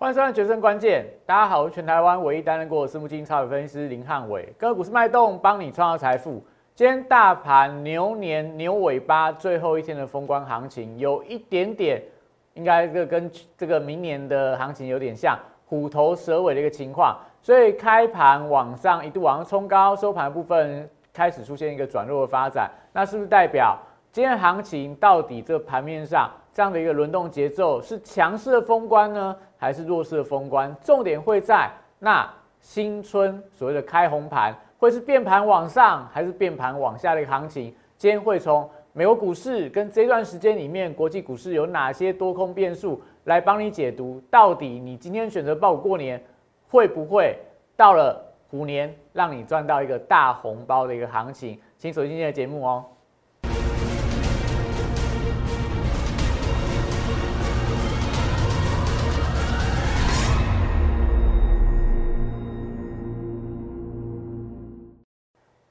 欢迎收看《决胜关键》，大家好，我是全台湾唯一担任过私募基金超级分析师林汉伟，个股市脉动，帮你创造财富。今天大盘牛年牛尾巴最后一天的封关行情，有一点点，应该这跟这个明年的行情有点像虎头蛇尾的一个情况，所以开盘往上一度往上冲高，收盘部分开始出现一个转弱的发展，那是不是代表今天行情到底这个盘面上？这样的一个轮动节奏是强势的封关呢，还是弱势的封关？重点会在那新春所谓的开红盘，会是变盘往上，还是变盘往下的一个行情？今天会从美国股市跟这段时间里面国际股市有哪些多空变数来帮你解读？到底你今天选择报股过年，会不会到了虎年让你赚到一个大红包的一个行情？请锁定今天的节目哦。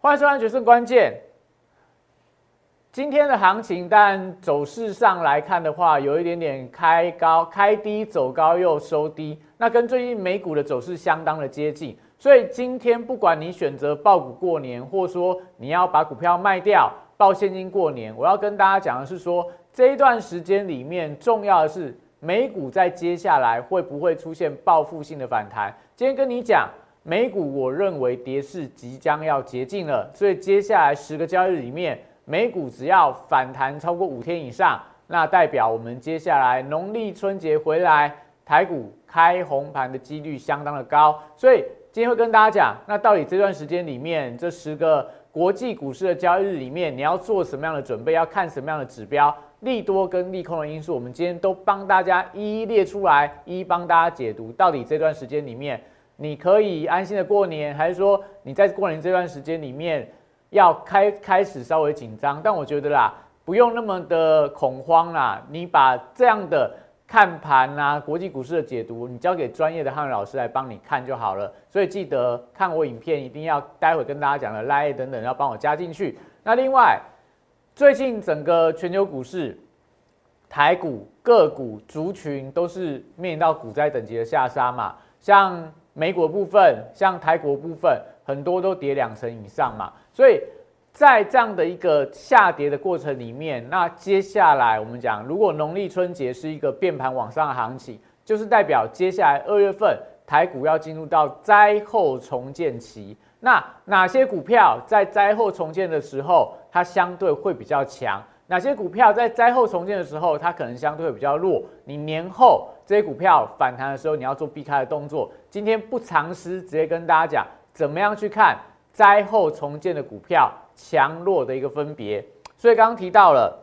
欢迎收看《决胜关键》。今天的行情，但走势上来看的话，有一点点开高、开低走高又收低，那跟最近美股的走势相当的接近。所以今天不管你选择爆股过年，或说你要把股票卖掉报现金过年，我要跟大家讲的是说，这一段时间里面重要的是美股在接下来会不会出现报复性的反弹。今天跟你讲。美股我认为跌势即将要接近了，所以接下来十个交易日里面，美股只要反弹超过五天以上，那代表我们接下来农历春节回来，台股开红盘的几率相当的高。所以今天会跟大家讲，那到底这段时间里面，这十个国际股市的交易日里面，你要做什么样的准备，要看什么样的指标，利多跟利空的因素，我们今天都帮大家一一列出来，一一帮大家解读，到底这段时间里面。你可以安心的过年，还是说你在过年这段时间里面要开开始稍微紧张？但我觉得啦，不用那么的恐慌啦。你把这样的看盘啊，国际股市的解读，你交给专业的汉老师来帮你看就好了。所以记得看我影片，一定要待会跟大家讲的 Line 等等要帮我加进去。那另外，最近整个全球股市、台股、个股、族群都是面临到股灾等级的下杀嘛，像。美国部分，像台国部分，很多都跌两成以上嘛，所以在这样的一个下跌的过程里面，那接下来我们讲，如果农历春节是一个变盘往上的行情，就是代表接下来二月份台股要进入到灾后重建期。那哪些股票在灾后重建的时候，它相对会比较强？哪些股票在灾后重建的时候，它可能相对比较弱？你年后这些股票反弹的时候，你要做避开的动作。今天不藏私，直接跟大家讲，怎么样去看灾后重建的股票强弱的一个分别。所以刚刚提到了，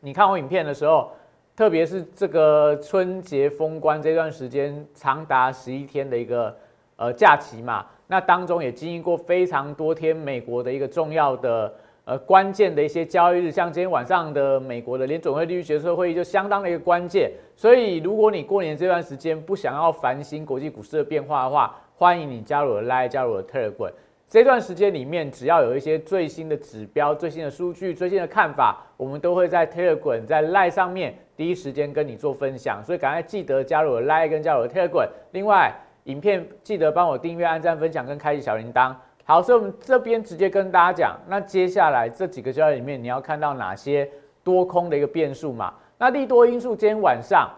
你看我影片的时候，特别是这个春节封关这段时间，长达十一天的一个呃假期嘛，那当中也经历过非常多天美国的一个重要的。呃，关键的一些交易日，像今天晚上的美国的联总会利率决策会议，就相当的一个关键。所以，如果你过年这段时间不想要烦心国际股市的变化的话，欢迎你加入我的 Line，加入我的 Telegram。这段时间里面，只要有一些最新的指标、最新的数据、最新的看法，我们都会在 Telegram、在 Line 上面第一时间跟你做分享。所以，赶快记得加入我的 Line 跟加入我的 Telegram。另外，影片记得帮我订阅、按赞、分享跟开启小铃铛。好，所以我们这边直接跟大家讲，那接下来这几个交易里面，你要看到哪些多空的一个变数嘛？那利多因素今天晚上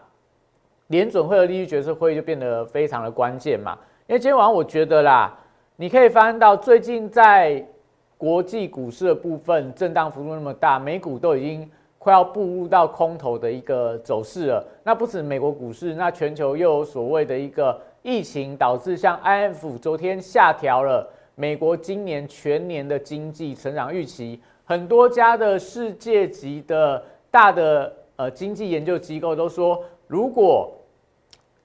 联准会的利率决策会议就变得非常的关键嘛。因为今天晚上我觉得啦，你可以翻到最近在国际股市的部分震荡幅度那么大，美股都已经快要步入到空头的一个走势了。那不止美国股市，那全球又有所谓的一个疫情导致，像 I F 昨天下调了。美国今年全年的经济成长预期，很多家的世界级的大的呃经济研究机构都说，如果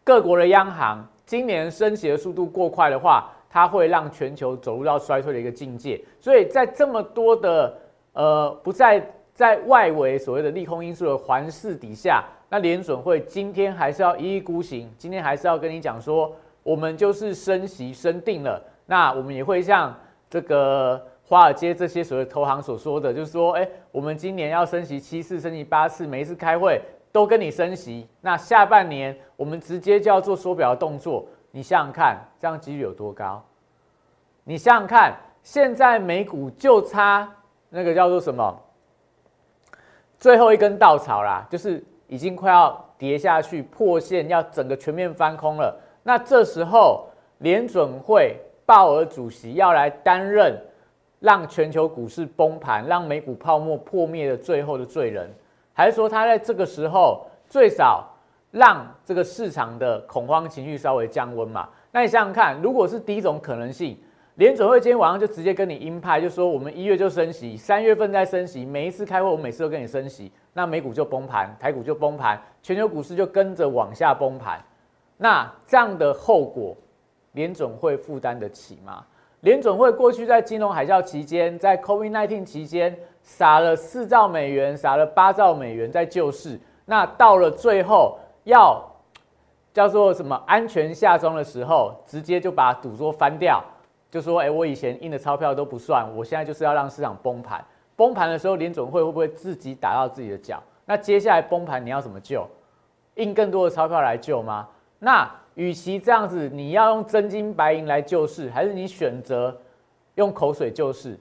各国的央行今年升息的速度过快的话，它会让全球走入到衰退的一个境界。所以在这么多的呃不在在外围所谓的利空因素的环视底下，那联准会今天还是要一意孤行，今天还是要跟你讲说，我们就是升息升定了。那我们也会像这个华尔街这些所谓投行所说的，就是说，哎，我们今年要升息七次，升息八次，每一次开会都跟你升息，那下半年我们直接就要做缩表的动作，你想想看，这样几率有多高？你想想看，现在美股就差那个叫做什么？最后一根稻草啦，就是已经快要跌下去破线，要整个全面翻空了。那这时候联准会鲍尔主席要来担任让全球股市崩盘、让美股泡沫破灭的最后的罪人，还是说他在这个时候最少让这个市场的恐慌情绪稍微降温嘛？那你想想看，如果是第一种可能性。联准会今天晚上就直接跟你鹰派，就说我们一月就升息，三月份再升息，每一次开会我每次都跟你升息，那美股就崩盘，台股就崩盘，全球股市就跟着往下崩盘。那这样的后果，联准会负担得起吗？联准会过去在金融海啸期间，在 COVID-19 期间撒了四兆美元，撒了八兆美元在救市，那到了最后要叫做什么安全下庄的时候，直接就把赌桌翻掉。就说，哎，我以前印的钞票都不算，我现在就是要让市场崩盘。崩盘的时候，联总会会不会自己打到自己的脚？那接下来崩盘你要怎么救？印更多的钞票来救吗？那与其这样子，你要用真金白银来救市，还是你选择用口水救市？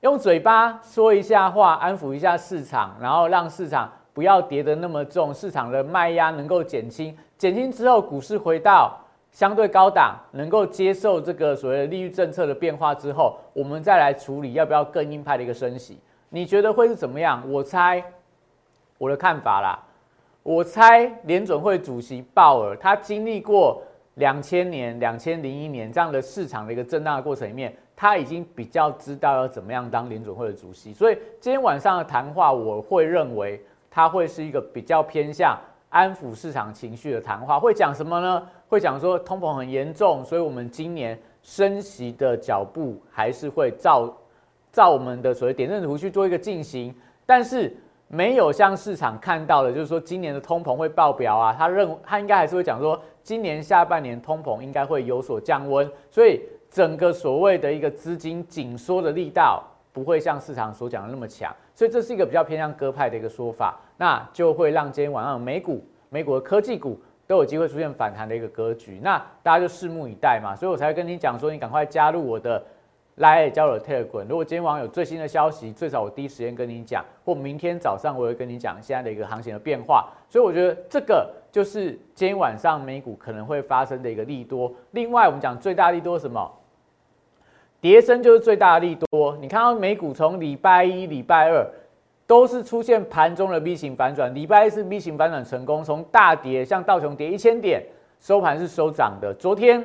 用嘴巴说一下话，安抚一下市场，然后让市场不要跌得那么重，市场的卖压能够减轻。减轻之后，股市回到。相对高档，能够接受这个所谓的利率政策的变化之后，我们再来处理要不要更鹰派的一个升息，你觉得会是怎么样？我猜我的看法啦，我猜联准会主席鲍尔他经历过两千年、两千零一年这样的市场的一个震荡的过程里面，他已经比较知道要怎么样当联准会的主席，所以今天晚上的谈话，我会认为他会是一个比较偏向安抚市场情绪的谈话，会讲什么呢？会讲说通膨很严重，所以我们今年升息的脚步还是会照照我们的所谓点阵图去做一个进行，但是没有像市场看到的，就是说今年的通膨会爆表啊。他认他应该还是会讲说，今年下半年通膨应该会有所降温，所以整个所谓的一个资金紧缩的力道不会像市场所讲的那么强，所以这是一个比较偏向鸽派的一个说法，那就会让今天晚上美股美股的科技股。都有机会出现反弹的一个格局，那大家就拭目以待嘛。所以我才跟你讲说，你赶快加入我的来交流 Telegram。如果今天晚上有最新的消息，最少我第一时间跟你讲，或明天早上我会跟你讲现在的一个行情的变化。所以我觉得这个就是今天晚上美股可能会发生的一个利多。另外，我们讲最大利多什么？跌升就是最大的利多。你看到美股从礼拜一、礼拜二。都是出现盘中的 V 型反转，礼拜一是 V 型反转成功，从大跌，像道琼跌一千点，收盘是收涨的。昨天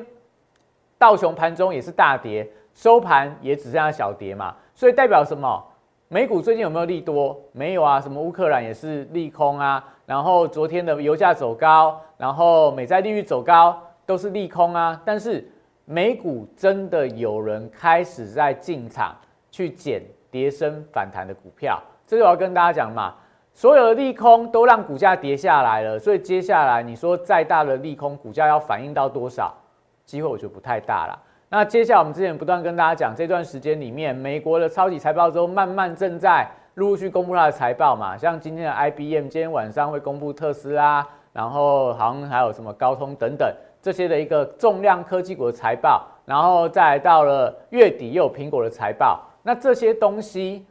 道琼盘中也是大跌，收盘也只剩下小跌嘛，所以代表什么？美股最近有没有利多？没有啊，什么乌克兰也是利空啊，然后昨天的油价走高，然后美债利率走高，都是利空啊。但是美股真的有人开始在进场去捡跌升反弹的股票。这就要跟大家讲嘛，所有的利空都让股价跌下来了，所以接下来你说再大的利空，股价要反映到多少？机会我觉得不太大了。那接下来我们之前不断跟大家讲，这段时间里面，美国的超级财报周慢慢正在陆陆续公布它的财报嘛，像今天的 IBM 今天晚上会公布特斯拉，然后好像还有什么高通等等这些的一个重量科技股的财报，然后再到了月底又有苹果的财报，那这些东西。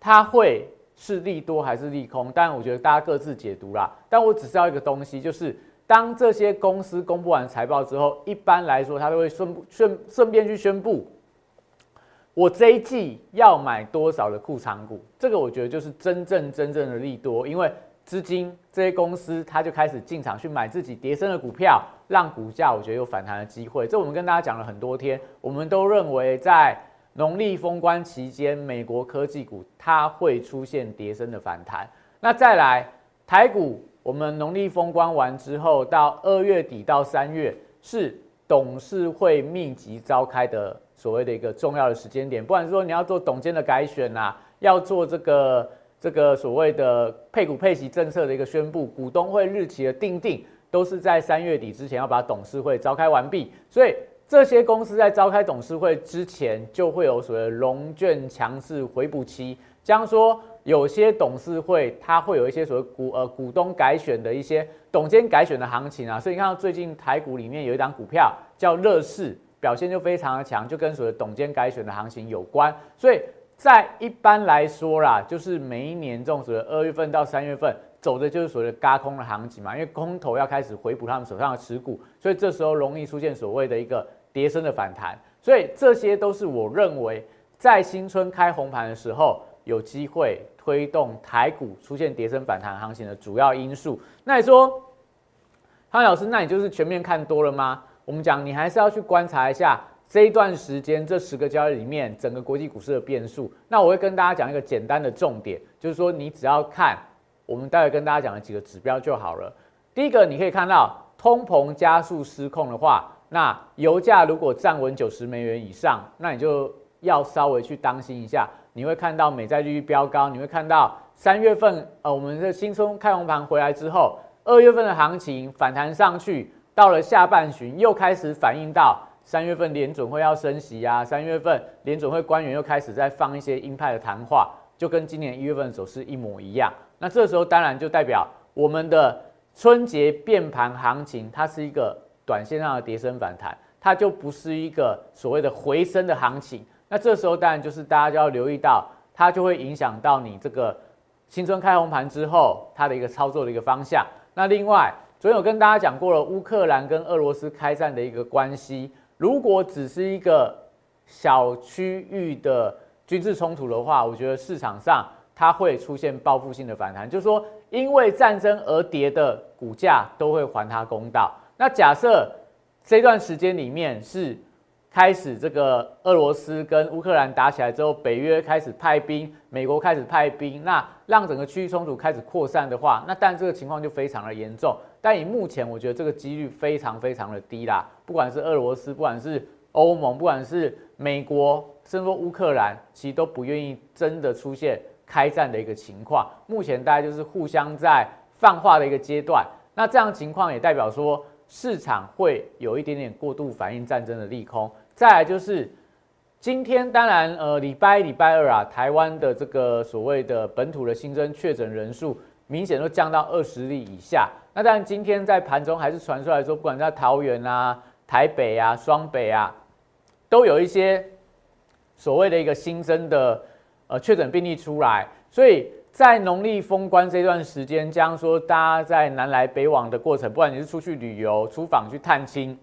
它会是利多还是利空？当然，我觉得大家各自解读啦。但我只知道一个东西，就是当这些公司公布完财报之后，一般来说，它都会顺顺顺便去宣布，我这一季要买多少的库藏股。这个我觉得就是真正真正的利多，因为资金这些公司，它就开始进场去买自己叠升的股票，让股价我觉得有反弹的机会。这我们跟大家讲了很多天，我们都认为在。农历封关期间，美国科技股它会出现跌升的反弹。那再来台股，我们农历封关完之后，到二月底到三月是董事会密集召开的所谓的一个重要的时间点。不管说你要做董监的改选呐，要做这个这个所谓的配股配息政策的一个宣布，股东会日期的定定，都是在三月底之前要把董事会召开完毕。所以。这些公司在召开董事会之前，就会有所谓融券强势回补期。这样说，有些董事会它会有一些所谓股呃股东改选的一些董监改选的行情啊，所以你看到最近台股里面有一档股票叫乐视，表现就非常的强，就跟所谓董监改选的行情有关。所以在一般来说啦，就是每一年这种所谓二月份到三月份走的就是所谓的嘎空的行情嘛，因为空头要开始回补他们手上的持股，所以这时候容易出现所谓的一个跌升的反弹。所以这些都是我认为在新春开红盘的时候有机会推动台股出现跌升反弹行情的主要因素。那你说，汤老师，那你就是全面看多了吗？我们讲，你还是要去观察一下这一段时间这十个交易里面整个国际股市的变数。那我会跟大家讲一个简单的重点，就是说你只要看我们待会跟大家讲的几个指标就好了。第一个，你可以看到通膨加速失控的话。那油价如果站稳九十美元以上，那你就要稍微去当心一下。你会看到美债利率飙高，你会看到三月份呃我们的新春开红盘回来之后，二月份的行情反弹上去，到了下半旬又开始反映到三月份联准会要升息啊，三月份联准会官员又开始在放一些鹰派的谈话，就跟今年一月份的走势一模一样。那这时候当然就代表我们的春节变盘行情，它是一个。短线上的跌升反弹，它就不是一个所谓的回升的行情。那这时候当然就是大家就要留意到，它就会影响到你这个新春开红盘之后它的一个操作的一个方向。那另外，昨天有跟大家讲过了，乌克兰跟俄罗斯开战的一个关系，如果只是一个小区域的军事冲突的话，我觉得市场上它会出现报复性的反弹，就是说因为战争而跌的股价都会还它公道。那假设这段时间里面是开始这个俄罗斯跟乌克兰打起来之后，北约开始派兵，美国开始派兵，那让整个区域冲突开始扩散的话，那但这个情况就非常的严重。但以目前我觉得这个几率非常非常的低啦，不管是俄罗斯，不管是欧盟，不管是美国，甚至说乌克兰，其实都不愿意真的出现开战的一个情况。目前大家就是互相在放话的一个阶段。那这样情况也代表说。市场会有一点点过度反应战争的利空，再来就是今天，当然，呃，礼拜礼拜二啊，台湾的这个所谓的本土的新增确诊人数明显都降到二十例以下。那当然，今天在盘中还是传出来说，不管在桃园啊、台北啊、双北啊，都有一些所谓的一个新增的呃确诊病例出来，所以。在农历封关这段时间，将说大家在南来北往的过程，不管你是出去旅游、出访去探亲，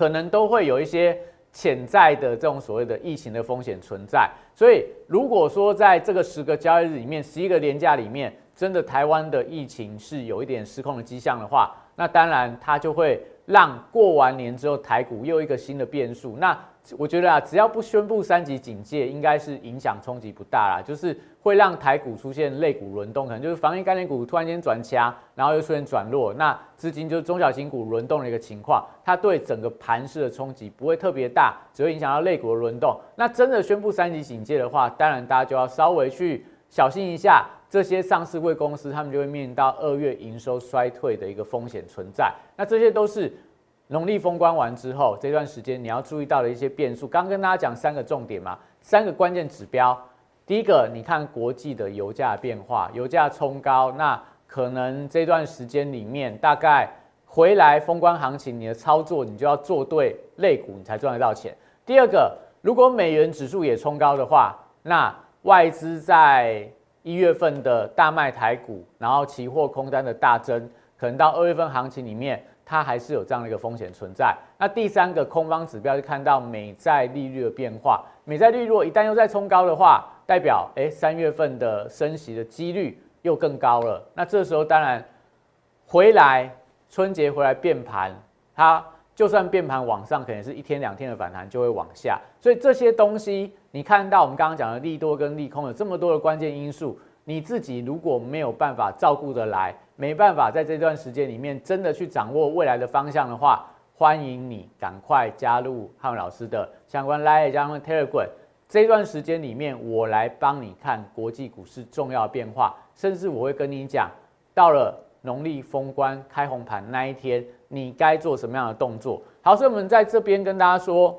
可能都会有一些潜在的这种所谓的疫情的风险存在。所以，如果说在这个十个交易日里面、十一个连假里面，真的台湾的疫情是有一点失控的迹象的话，那当然它就会让过完年之后台股又一个新的变数。那我觉得啊，只要不宣布三级警戒，应该是影响冲击不大啦。就是会让台股出现类股轮动，可能就是防疫概念股突然间转强，然后又出现转弱，那资金就是中小型股轮动的一个情况，它对整个盘势的冲击不会特别大，只会影响到类股的轮动。那真的宣布三级警戒的话，当然大家就要稍微去小心一下，这些上市贵公司他们就会面临到二月营收衰退的一个风险存在。那这些都是。农历封关完之后，这段时间你要注意到的一些变数。刚跟大家讲三个重点嘛，三个关键指标。第一个，你看国际的油价变化，油价冲高，那可能这段时间里面，大概回来封关行情，你的操作你就要做对类股，你才赚得到钱。第二个，如果美元指数也冲高的话，那外资在一月份的大卖台股，然后期货空单的大增，可能到二月份行情里面。它还是有这样的一个风险存在。那第三个空方指标就看到美债利率的变化，美债利率如果一旦又再冲高的话，代表哎三月份的升息的几率又更高了。那这时候当然回来春节回来变盘，它就算变盘往上，可能是一天两天的反弹就会往下。所以这些东西你看到我们刚刚讲的利多跟利空有这么多的关键因素，你自己如果没有办法照顾得来。没办法在这段时间里面真的去掌握未来的方向的话，欢迎你赶快加入汉文老师的相关 Line 加上 Telegram。这段时间里面，我来帮你看国际股市重要变化，甚至我会跟你讲，到了农历封关开红盘那一天，你该做什么样的动作。好，所以我们在这边跟大家说，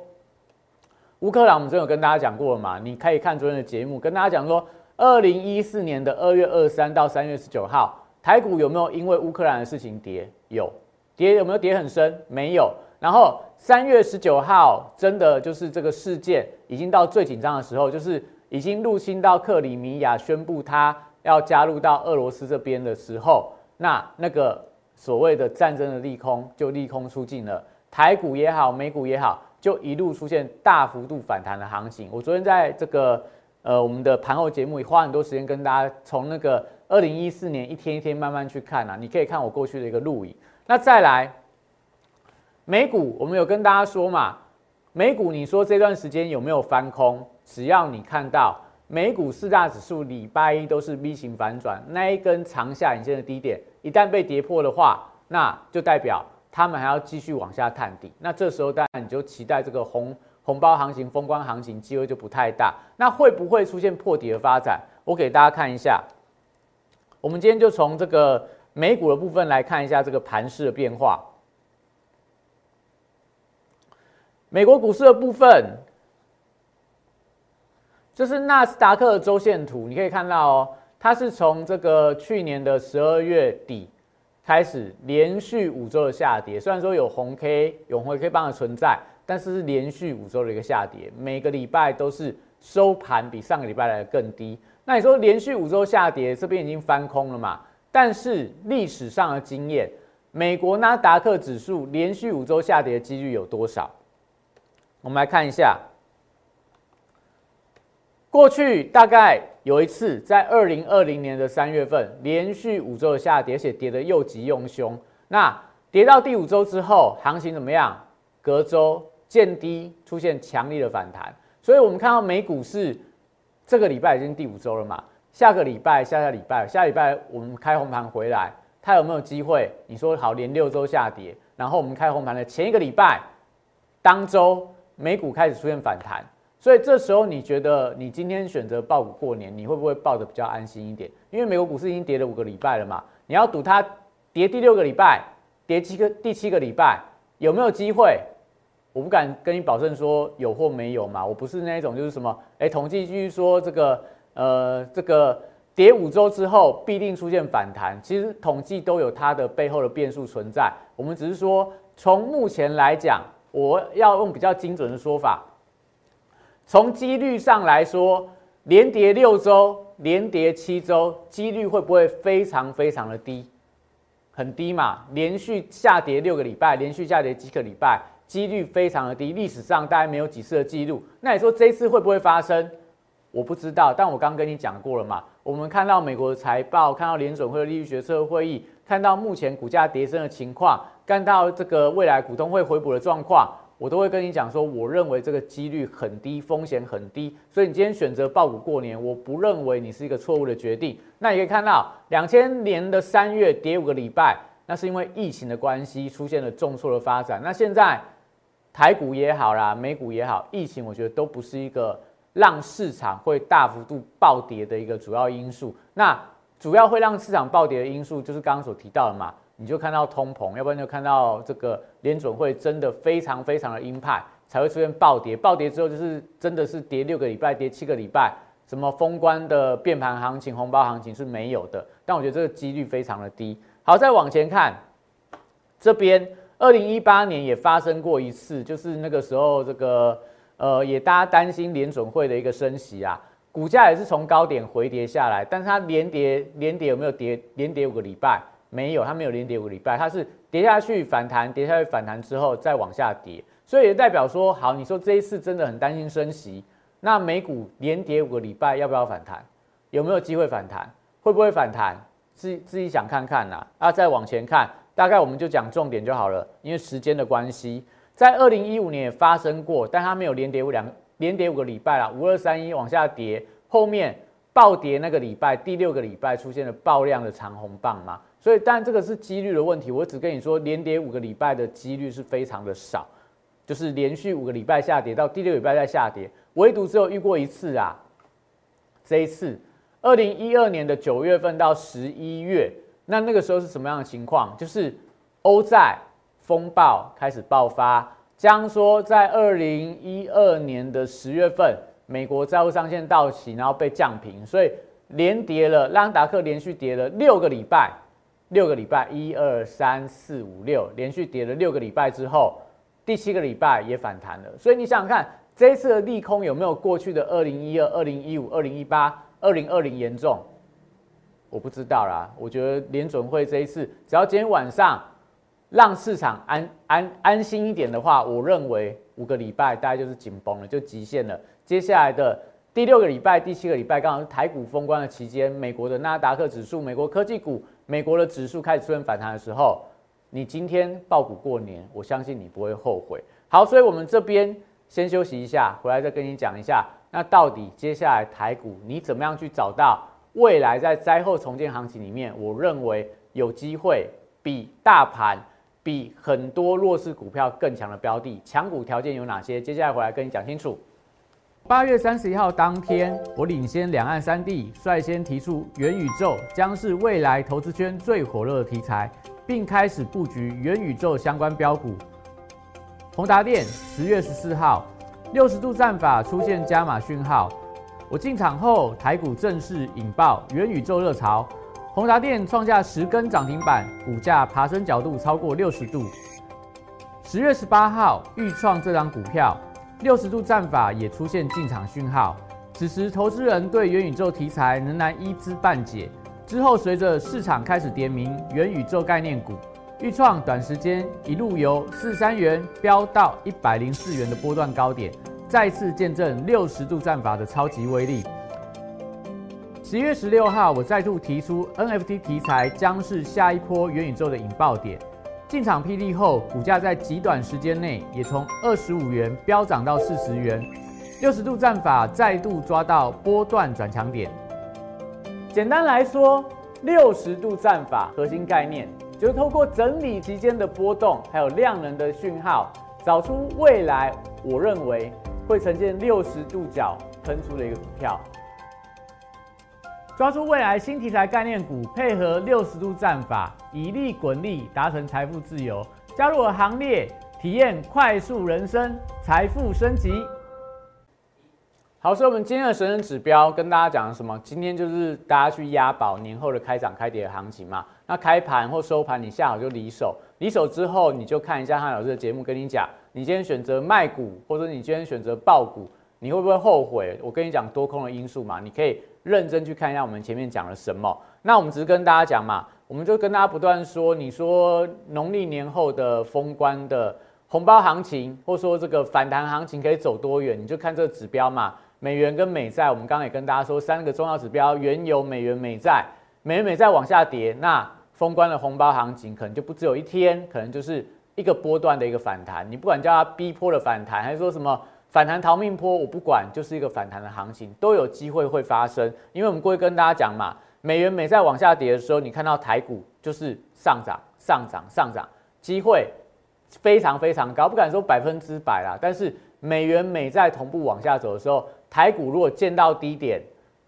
乌克兰我们真有跟大家讲过了嘛？你可以看昨天的节目，跟大家讲说。二零一四年的二月二三到三月十九号，台股有没有因为乌克兰的事情跌？有，跌有没有跌很深？没有。然后三月十九号，真的就是这个事件已经到最紧张的时候，就是已经入侵到克里米亚，宣布他要加入到俄罗斯这边的时候，那那个所谓的战争的利空就利空出尽了，台股也好，美股也好，就一路出现大幅度反弹的行情。我昨天在这个呃我们的盘后节目，也花很多时间跟大家从那个二零一四年一天一天慢慢去看啊，你可以看我过去的一个录影。那再来。美股，我们有跟大家说嘛？美股，你说这段时间有没有翻空？只要你看到美股四大指数礼拜一都是 V 型反转，那一根长下影线的低点一旦被跌破的话，那就代表他们还要继续往下探底。那这时候当然你就期待这个红红包行情、风光行情机会就不太大。那会不会出现破底的发展？我给大家看一下。我们今天就从这个美股的部分来看一下这个盘势的变化。美国股市的部分，这是纳斯达克的周线图，你可以看到哦，它是从这个去年的十二月底开始连续五周的下跌，虽然说有红 K 有红 K 棒的存在，但是是连续五周的一个下跌，每个礼拜都是收盘比上个礼拜来的更低。那你说连续五周下跌，这边已经翻空了嘛？但是历史上的经验，美国纳达克指数连续五周下跌的几率有多少？我们来看一下，过去大概有一次，在二零二零年的三月份，连续五周的下跌，而且跌得又急又凶。那跌到第五周之后，行情怎么样？隔周见低，出现强力的反弹。所以我们看到美股是这个礼拜已经第五周了嘛？下个礼拜、下下礼拜、下礼拜我们开红盘回来，它有没有机会？你说好，连六周下跌，然后我们开红盘的前一个礼拜，当周。美股开始出现反弹，所以这时候你觉得你今天选择报股过年，你会不会报的比较安心一点？因为美国股市已经跌了五个礼拜了嘛，你要赌它跌第六个礼拜，跌七个第七个礼拜有没有机会？我不敢跟你保证说有或没有嘛，我不是那一种就是什么，哎，统计据说这个呃这个跌五周之后必定出现反弹，其实统计都有它的背后的变数存在，我们只是说从目前来讲。我要用比较精准的说法，从几率上来说，连跌六周、连跌七周，几率会不会非常非常的低？很低嘛，连续下跌六个礼拜，连续下跌几个礼拜，几率非常的低，历史上大概没有几次的记录。那你说这一次会不会发生？我不知道，但我刚跟你讲过了嘛，我们看到美国的财报，看到联准会的利率决策会议，看到目前股价跌升的情况。看到这个未来股东会回补的状况，我都会跟你讲说，我认为这个几率很低，风险很低，所以你今天选择爆股过年，我不认为你是一个错误的决定。那你可以看到，两千年的三月跌五个礼拜，那是因为疫情的关系出现了重挫的发展。那现在台股也好啦，美股也好，疫情我觉得都不是一个让市场会大幅度暴跌的一个主要因素。那主要会让市场暴跌的因素，就是刚刚所提到的嘛。你就看到通膨，要不然就看到这个联准会真的非常非常的鹰派，才会出现暴跌。暴跌之后就是真的是跌六个礼拜，跌七个礼拜，什么封关的变盘行情、红包行情是没有的。但我觉得这个几率非常的低。好，再往前看，这边二零一八年也发生过一次，就是那个时候这个呃也大家担心联准会的一个升息啊，股价也是从高点回跌下来，但是它连跌连跌有没有跌？连跌五个礼拜？没有，它没有连跌五个礼拜，它是跌下去反弹，跌下去反弹之后再往下跌，所以也代表说，好，你说这一次真的很担心升息，那美股连跌五个礼拜要不要反弹？有没有机会反弹？会不会反弹？自自己想看看呐。啊，再往前看，大概我们就讲重点就好了，因为时间的关系，在二零一五年也发生过，但它没有连跌五两连跌五个礼拜了，五二三一往下跌，后面暴跌那个礼拜，第六个礼拜出现了爆量的长红棒嘛。所以，但这个是几率的问题。我只跟你说，连跌五个礼拜的几率是非常的少，就是连续五个礼拜下跌，到第六礼拜再下跌，唯独只有遇过一次啊。这一次，二零一二年的九月份到十一月，那那个时候是什么样的情况？就是欧债风暴开始爆发。将说在二零一二年的十月份，美国债务上限到期，然后被降平，所以连跌了，拉达克连续跌了六个礼拜，六个礼拜，一二三四五六，连续跌了六个礼拜之后，第七个礼拜也反弹了。所以你想想看，这一次的利空有没有过去的二零一二、二零一五、二零一八、二零二零严重？我不知道啦。我觉得联准会这一次，只要今天晚上让市场安安安心一点的话，我认为。五个礼拜大概就是紧绷了，就极限了。接下来的第六个礼拜、第七个礼拜，刚好是台股封关的期间，美国的纳达克指数、美国科技股、美国的指数开始出现反弹的时候，你今天爆股过年，我相信你不会后悔。好，所以我们这边先休息一下，回来再跟你讲一下，那到底接下来台股你怎么样去找到未来在灾后重建行情里面，我认为有机会比大盘。比很多弱势股票更强的标的，强股条件有哪些？接下来回来跟你讲清楚。八月三十一号当天，我领先两岸三地，率先提出元宇宙将是未来投资圈最火热的题材，并开始布局元宇宙相关标股。宏达电十月十四号，六十度战法出现加码讯号，我进场后，台股正式引爆元宇宙热潮。宏达电创下十根涨停板，股价爬升角度超过六十度。十月十八号，预创这张股票六十度战法也出现进场讯号。此时，投资人对元宇宙题材仍然一知半解。之后，随着市场开始点名元宇宙概念股，预创短时间一路由四三元飙到一百零四元的波段高点，再次见证六十度战法的超级威力。十一月十六号，我再度提出 NFT 题材将是下一波元宇宙的引爆点。进场霹雳后，股价在极短时间内也从二十五元飙涨到四十元。六十度战法再度抓到波段转强点。简单来说，六十度战法核心概念就是透过整理期间的波动，还有量能的讯号，找出未来我认为会呈现六十度角喷出的一个股票。抓住未来新题材概念股，配合六十度战法，以利滚利，达成财富自由。加入我行列，体验快速人生，财富升级。好，所以我们今天的神人指标跟大家讲什么？今天就是大家去押宝年后的开涨开跌的行情嘛。那开盘或收盘，你下好就离手，离手之后你就看一下汉老师的节目，跟你讲，你今天选择卖股，或者你今天选择爆股，你会不会后悔？我跟你讲多空的因素嘛，你可以。认真去看一下我们前面讲了什么。那我们只是跟大家讲嘛，我们就跟大家不断说，你说农历年后的封关的红包行情，或说这个反弹行情可以走多远，你就看这个指标嘛。美元跟美债，我们刚刚也跟大家说三个重要指标：原油、美元、美债。美元美债往下跌，那封关的红包行情可能就不只有一天，可能就是一个波段的一个反弹。你不管叫它逼坡的反弹，还是说什么？反弹逃命坡，我不管，就是一个反弹的行情，都有机会会发生。因为我们过去跟大家讲嘛，美元美债往下跌的时候，你看到台股就是上涨、上涨、上涨，机会非常非常高，不敢说百分之百啦。但是美元美债同步往下走的时候，台股如果见到低点，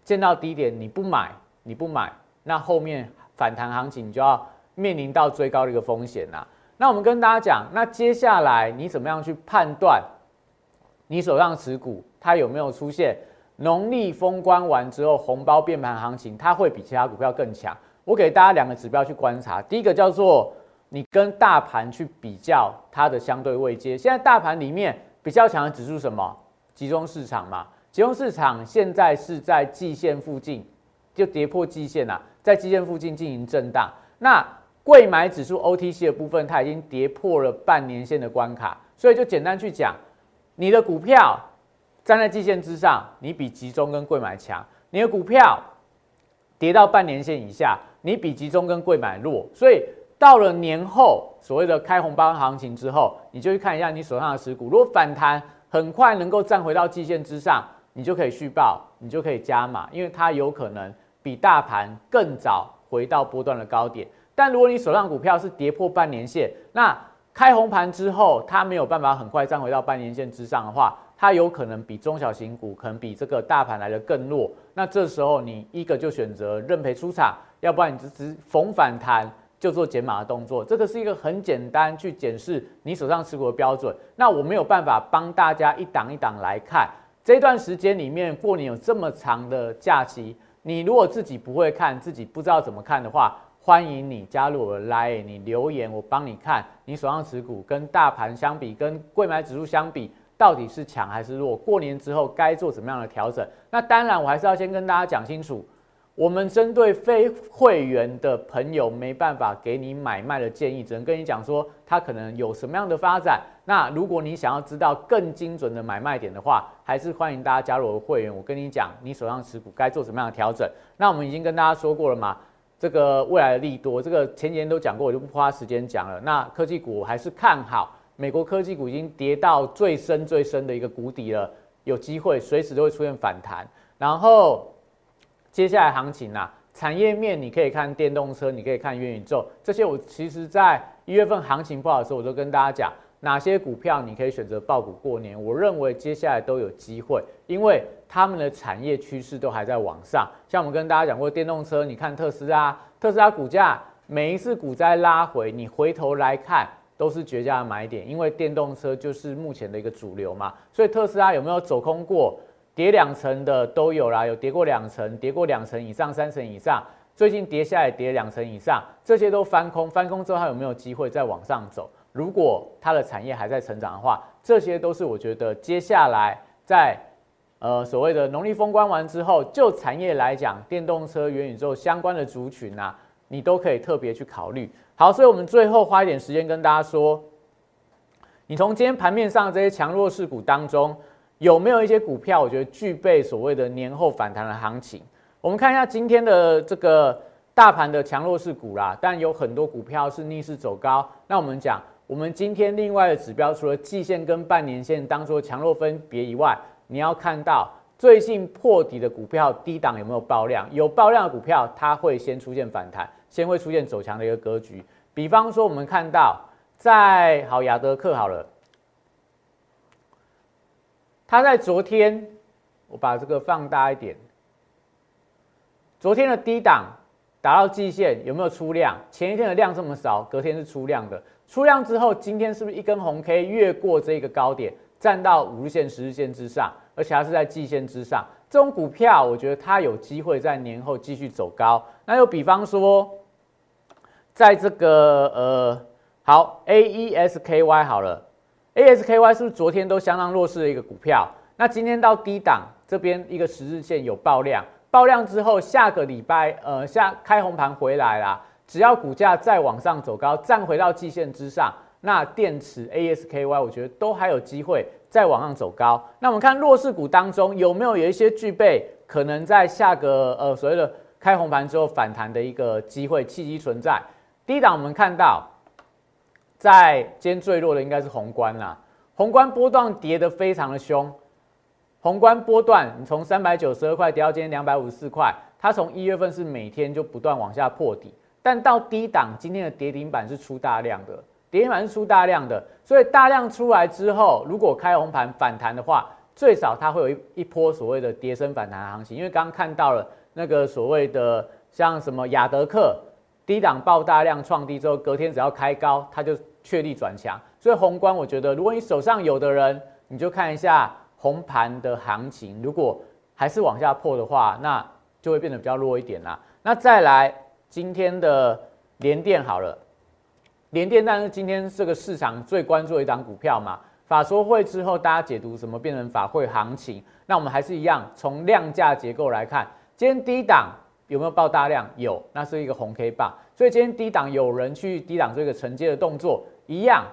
见到低点你不买，你不买，那后面反弹行情你就要面临到最高的一个风险啦。那我们跟大家讲，那接下来你怎么样去判断？你手上持股，它有没有出现农历封关完之后红包变盘行情？它会比其他股票更强。我给大家两个指标去观察，第一个叫做你跟大盘去比较它的相对位阶。现在大盘里面比较强的指数什么？集中市场嘛。集中市场现在是在季线附近，就跌破季线了，在季线附近进行震荡。那贵买指数 OTC 的部分，它已经跌破了半年线的关卡，所以就简单去讲。你的股票站在季线之上，你比集中跟贵买强；你的股票跌到半年线以下，你比集中跟贵买弱。所以到了年后所谓的开红包行情之后，你就去看一下你手上的持股，如果反弹很快能够站回到季线之上，你就可以续报，你就可以加码，因为它有可能比大盘更早回到波段的高点。但如果你手上股票是跌破半年线，那开红盘之后，它没有办法很快站回到半年线之上的话，它有可能比中小型股可能比这个大盘来的更弱。那这时候你一个就选择认赔出场，要不然你就只逢反弹就做减码的动作。这个是一个很简单去检视你手上持股的标准。那我没有办法帮大家一档一档来看，这段时间里面，过年有这么长的假期，你如果自己不会看，自己不知道怎么看的话，欢迎你加入我的 Line，你留言，我帮你看你手上持股跟大盘相比，跟贵买指数相比，到底是强还是弱？过年之后该做怎么样的调整？那当然，我还是要先跟大家讲清楚。我们针对非会员的朋友没办法给你买卖的建议，只能跟你讲说它可能有什么样的发展。那如果你想要知道更精准的买卖点的话，还是欢迎大家加入我的会员。我跟你讲，你手上持股该做什么样的调整。那我们已经跟大家说过了嘛，这个未来的利多，这个前几天都讲过，我就不花时间讲了。那科技股还是看好，美国科技股已经跌到最深最深的一个谷底了，有机会随时都会出现反弹。然后。接下来行情呐，产业面你可以看电动车，你可以看元宇宙，这些我其实在一月份行情不好的时候，我都跟大家讲哪些股票你可以选择爆股过年。我认为接下来都有机会，因为他们的产业趋势都还在往上。像我们跟大家讲过电动车，你看特斯拉，特斯拉股价每一次股灾拉回，你回头来看都是绝佳的买点，因为电动车就是目前的一个主流嘛。所以特斯拉有没有走空过？跌两层的都有啦，有跌过两层，跌过两层以上、三层以上，最近跌下来跌两层以上，这些都翻空，翻空之后它有没有机会再往上走？如果它的产业还在成长的话，这些都是我觉得接下来在呃所谓的农历封关完之后，就产业来讲，电动车、元宇宙相关的族群啊，你都可以特别去考虑。好，所以我们最后花一点时间跟大家说，你从今天盘面上这些强弱势股当中。有没有一些股票，我觉得具备所谓的年后反弹的行情？我们看一下今天的这个大盘的强弱势股啦，但有很多股票是逆势走高。那我们讲，我们今天另外的指标，除了季线跟半年线当做强弱分别以外，你要看到最近破底的股票低档有没有爆量？有爆量的股票，它会先出现反弹，先会出现走强的一个格局。比方说，我们看到在好雅德克好了。它在昨天，我把这个放大一点。昨天的低档达到季线，有没有出量？前一天的量这么少，隔天是出量的。出量之后，今天是不是一根红 K 越过这个高点，站到五日线、十日线之上，而且它是在季线之上？这种股票，我觉得它有机会在年后继续走高。那又比方说，在这个呃，好 A E S K Y 好了。ASKY 是不是昨天都相当弱势的一个股票？那今天到低档这边一个十日线有爆量，爆量之后下个礼拜呃下开红盘回来啦，只要股价再往上走高，站回到季线之上，那电池 ASKY 我觉得都还有机会再往上走高。那我们看弱势股当中有没有有一些具备可能在下个呃所谓的开红盘之后反弹的一个机会契机存在？低档我们看到。在今天最弱的应该是宏观啦，宏观波段跌得非常的凶，宏观波段你从三百九十二块跌到今天两百五十四块，它从一月份是每天就不断往下破底，但到低档今天的跌停板是出大量的，跌停板是出大量的，所以大量出来之后，如果开红盘反弹的话，最少它会有一一波所谓的跌升反弹行情，因为刚刚看到了那个所谓的像什么亚德克低档爆大量创低之后，隔天只要开高，它就。确立转强，所以宏观我觉得，如果你手上有的人，你就看一下红盘的行情，如果还是往下破的话，那就会变得比较弱一点啦。那再来今天的联电好了，联电但是今天这个市场最关注的一档股票嘛，法说会之后大家解读什么变成法会行情，那我们还是一样从量价结构来看，今天低档有没有爆大量？有，那是一个红 K 棒，所以今天低档有人去低档做一个承接的动作。一样，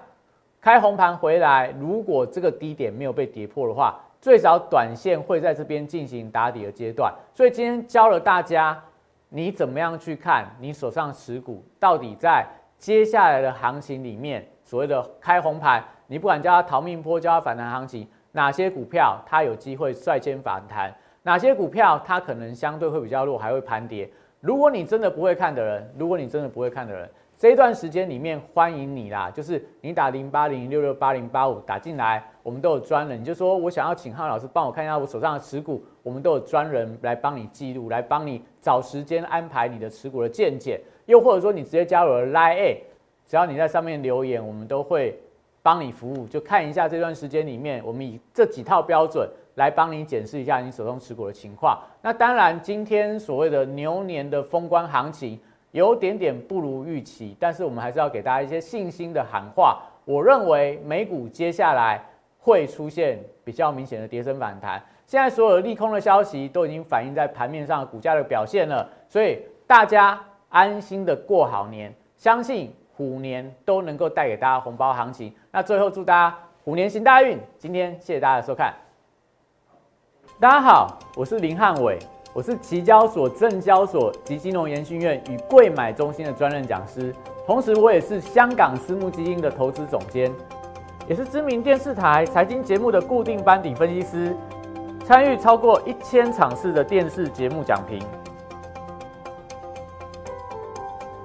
开红盘回来，如果这个低点没有被跌破的话，最少短线会在这边进行打底的阶段。所以今天教了大家，你怎么样去看你手上持股到底在接下来的行情里面，所谓的开红盘，你不管叫它逃命坡，叫它反弹行情，哪些股票它有机会率先反弹，哪些股票它可能相对会比较弱，还会盘跌。如果你真的不会看的人，如果你真的不会看的人。这一段时间里面，欢迎你啦！就是你打零八零六六八零八五打进来，我们都有专人。你就说我想要请汉老师帮我看一下我手上的持股，我们都有专人来帮你记录，来帮你找时间安排你的持股的见解。又或者说你直接加入了 Line，只要你在上面留言，我们都会帮你服务，就看一下这段时间里面，我们以这几套标准来帮你检视一下你手中持股的情况。那当然，今天所谓的牛年的封关行情有点点不如预期，但是我们还是要给大家一些信心的喊话。我认为美股接下来会出现比较明显的跌升反弹。现在所有利空的消息都已经反映在盘面上股价的表现了，所以大家安心的过好年，相信。虎年都能够带给大家红包行情。那最后祝大家虎年行大运。今天谢谢大家的收看。大家好，我是林汉伟，我是期交所、证交所及金融研训院与贵买中心的专任讲师，同时我也是香港私募基金的投资总监，也是知名电视台财经节目的固定班底分析师，参与超过一千场次的电视节目讲评。